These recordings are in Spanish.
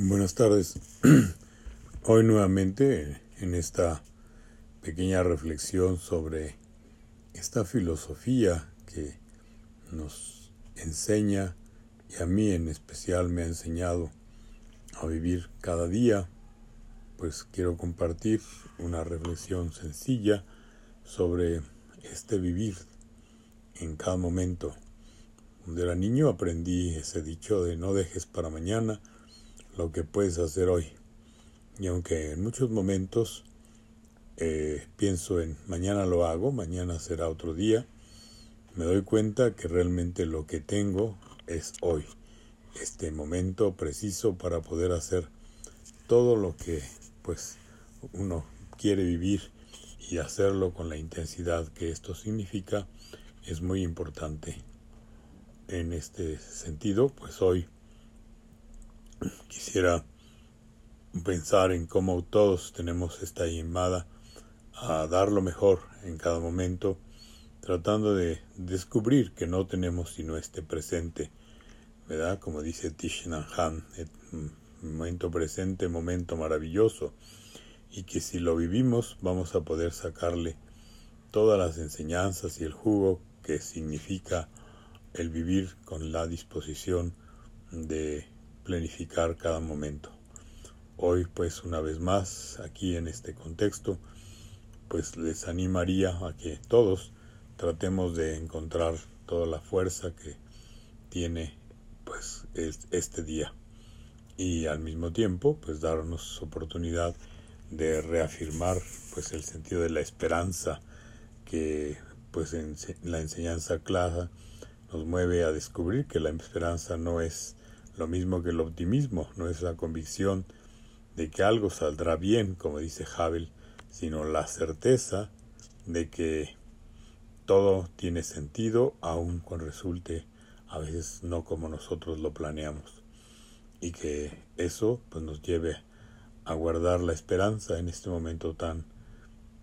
Buenas tardes. Hoy nuevamente en esta pequeña reflexión sobre esta filosofía que nos enseña y a mí en especial me ha enseñado a vivir cada día, pues quiero compartir una reflexión sencilla sobre este vivir en cada momento. Cuando era niño aprendí ese dicho de no dejes para mañana lo que puedes hacer hoy. Y aunque en muchos momentos eh, pienso en mañana lo hago, mañana será otro día, me doy cuenta que realmente lo que tengo es hoy, este momento preciso para poder hacer todo lo que pues uno quiere vivir y hacerlo con la intensidad que esto significa es muy importante. En este sentido, pues hoy quisiera pensar en cómo todos tenemos esta llamada a dar lo mejor en cada momento, tratando de descubrir que no tenemos sino este presente, ¿verdad? Como dice Tishnan Han, momento presente, momento maravilloso, y que si lo vivimos vamos a poder sacarle todas las enseñanzas y el jugo que significa el vivir con la disposición de planificar cada momento. Hoy, pues una vez más, aquí en este contexto, pues les animaría a que todos tratemos de encontrar toda la fuerza que tiene pues este día y al mismo tiempo pues darnos oportunidad de reafirmar pues el sentido de la esperanza que pues en la enseñanza clara nos mueve a descubrir que la esperanza no es lo mismo que el optimismo no es la convicción de que algo saldrá bien, como dice Havel, sino la certeza de que todo tiene sentido aun cuando resulte a veces no como nosotros lo planeamos. Y que eso pues nos lleve a guardar la esperanza en este momento tan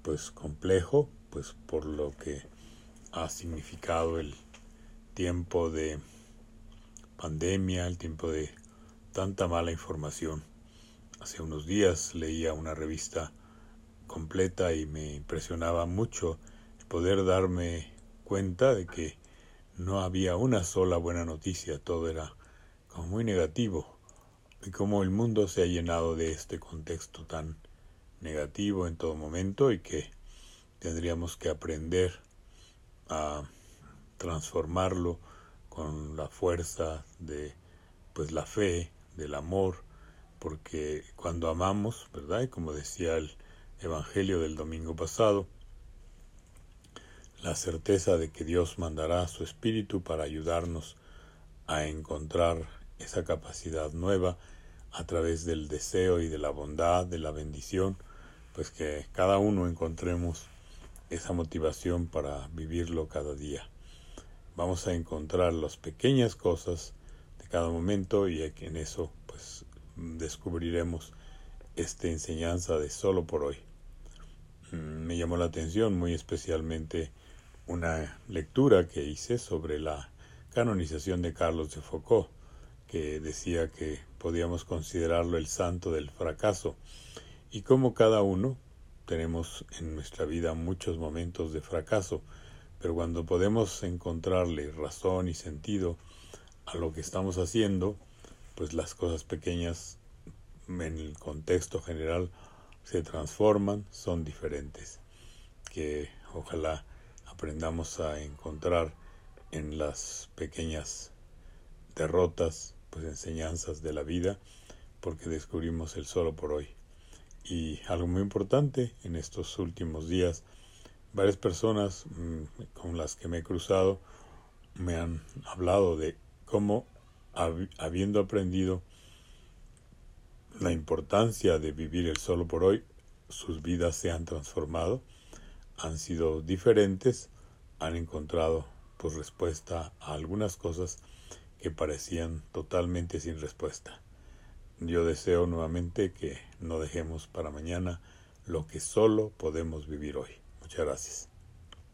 pues complejo pues por lo que ha significado el tiempo de pandemia, el tiempo de tanta mala información. Hace unos días leía una revista completa y me impresionaba mucho poder darme cuenta de que no había una sola buena noticia, todo era como muy negativo y como el mundo se ha llenado de este contexto tan negativo en todo momento y que tendríamos que aprender a transformarlo con la fuerza de pues la fe, del amor, porque cuando amamos, ¿verdad? Y como decía el Evangelio del domingo pasado, la certeza de que Dios mandará su Espíritu para ayudarnos a encontrar esa capacidad nueva a través del deseo y de la bondad, de la bendición, pues que cada uno encontremos esa motivación para vivirlo cada día vamos a encontrar las pequeñas cosas de cada momento y en eso pues descubriremos esta enseñanza de solo por hoy. Mm, me llamó la atención muy especialmente una lectura que hice sobre la canonización de Carlos de Foucault, que decía que podíamos considerarlo el santo del fracaso y como cada uno tenemos en nuestra vida muchos momentos de fracaso, pero cuando podemos encontrarle razón y sentido a lo que estamos haciendo, pues las cosas pequeñas en el contexto general se transforman, son diferentes. Que ojalá aprendamos a encontrar en las pequeñas derrotas, pues enseñanzas de la vida, porque descubrimos el solo por hoy. Y algo muy importante en estos últimos días varias personas mm, con las que me he cruzado me han hablado de cómo habiendo aprendido la importancia de vivir el solo por hoy, sus vidas se han transformado, han sido diferentes, han encontrado pues respuesta a algunas cosas que parecían totalmente sin respuesta. Yo deseo nuevamente que no dejemos para mañana lo que solo podemos vivir hoy. Muchas gracias.